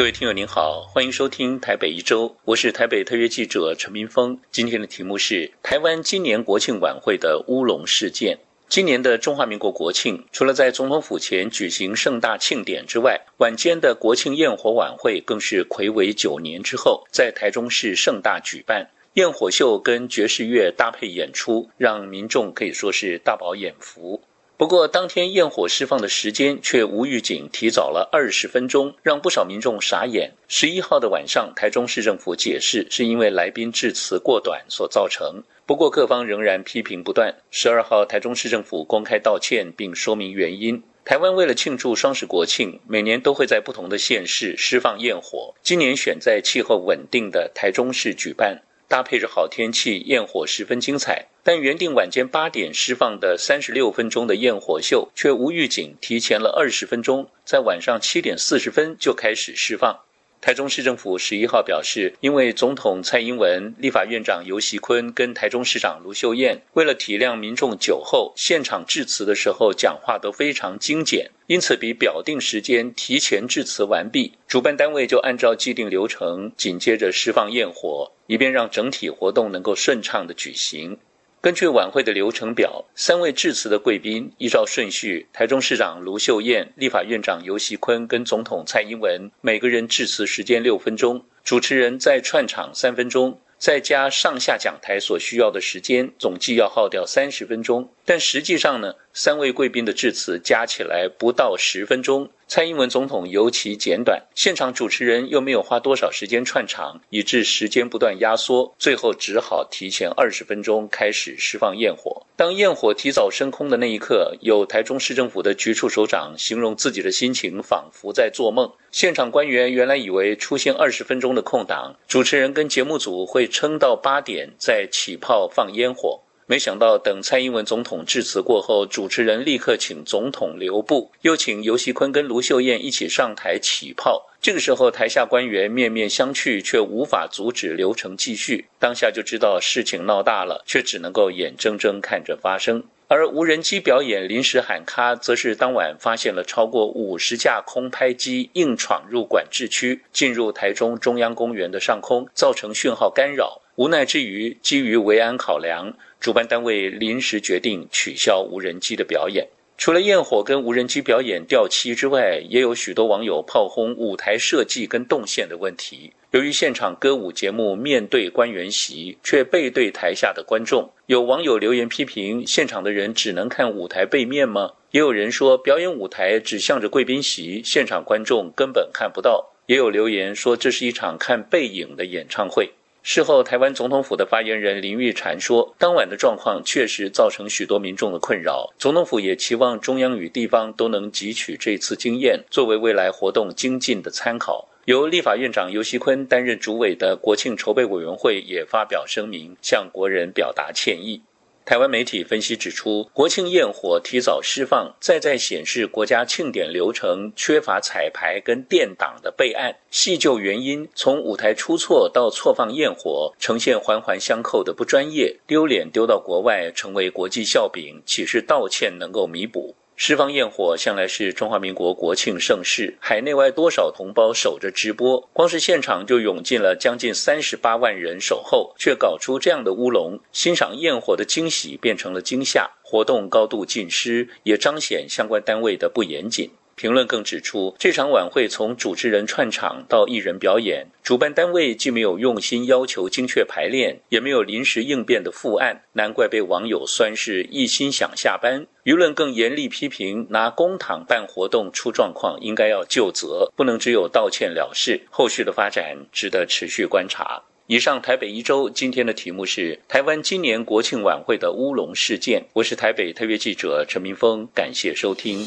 各位听友您好，欢迎收听台北一周，我是台北特约记者陈明峰。今天的题目是台湾今年国庆晚会的乌龙事件。今年的中华民国国庆，除了在总统府前举行盛大庆典之外，晚间的国庆焰火晚会更是魁违九年之后，在台中市盛大举办。焰火秀跟爵士乐搭配演出，让民众可以说是大饱眼福。不过，当天焰火释放的时间却无预警提早了二十分钟，让不少民众傻眼。十一号的晚上，台中市政府解释是因为来宾致辞过短所造成。不过，各方仍然批评不断。十二号，台中市政府公开道歉并说明原因。台湾为了庆祝双十国庆，每年都会在不同的县市释放焰火，今年选在气候稳定的台中市举办。搭配着好天气，焰火十分精彩。但原定晚间八点释放的三十六分钟的焰火秀，却无预警提前了二十分钟，在晚上七点四十分就开始释放。台中市政府十一号表示，因为总统蔡英文、立法院长游锡坤跟台中市长卢秀燕为了体谅民众酒后，现场致辞的时候讲话都非常精简，因此比表定时间提前致辞完毕。主办单位就按照既定流程，紧接着释放焰火，以便让整体活动能够顺畅的举行。根据晚会的流程表，三位致辞的贵宾依照顺序：台中市长卢秀燕、立法院长游锡坤跟总统蔡英文，每个人致辞时间六分钟，主持人再串场三分钟。再加上下讲台所需要的时间，总计要耗掉三十分钟。但实际上呢，三位贵宾的致辞加起来不到十分钟。蔡英文总统尤其简短，现场主持人又没有花多少时间串场，以致时间不断压缩，最后只好提前二十分钟开始释放焰火。当焰火提早升空的那一刻，有台中市政府的局处首长形容自己的心情仿佛在做梦。现场官员原来以为出现二十分钟的空档，主持人跟节目组会撑到八点再起炮放烟火。没想到等蔡英文总统致辞过后，主持人立刻请总统留步，又请尤锡坤跟卢秀燕一起上台起炮。这个时候，台下官员面面相觑，却无法阻止流程继续。当下就知道事情闹大了，却只能够眼睁睁看着发生。而无人机表演临时喊卡，则是当晚发现了超过五十架空拍机硬闯入管制区，进入台中中央公园的上空，造成讯号干扰。无奈之余，基于维安考量，主办单位临时决定取消无人机的表演。除了焰火跟无人机表演掉漆之外，也有许多网友炮轰舞台设计跟动线的问题。由于现场歌舞节目面对官员席，却背对台下的观众，有网友留言批评：现场的人只能看舞台背面吗？也有人说，表演舞台指向着贵宾席，现场观众根本看不到。也有留言说，这是一场看背影的演唱会。事后，台湾总统府的发言人林玉婵说，当晚的状况确实造成许多民众的困扰。总统府也期望中央与地方都能汲取这次经验，作为未来活动精进的参考。由立法院长游锡坤担任主委的国庆筹备委员会也发表声明，向国人表达歉意。台湾媒体分析指出，国庆焰火提早释放，再再显示国家庆典流程缺乏彩排跟电档的备案。细究原因，从舞台出错到错放焰火，呈现环环相扣的不专业，丢脸丢到国外，成为国际笑柄，岂是道歉能够弥补？十方焰火向来是中华民国国庆盛事，海内外多少同胞守着直播，光是现场就涌进了将近三十八万人守候，却搞出这样的乌龙，欣赏焰火的惊喜变成了惊吓，活动高度尽失，也彰显相关单位的不严谨。评论更指出，这场晚会从主持人串场到艺人表演，主办单位既没有用心要求精确排练，也没有临时应变的复案，难怪被网友酸是一心想下班。舆论更严厉批评，拿公帑办活动出状况，应该要就责，不能只有道歉了事。后续的发展值得持续观察。以上台北一周今天的题目是台湾今年国庆晚会的乌龙事件。我是台北特约记者陈明峰，感谢收听。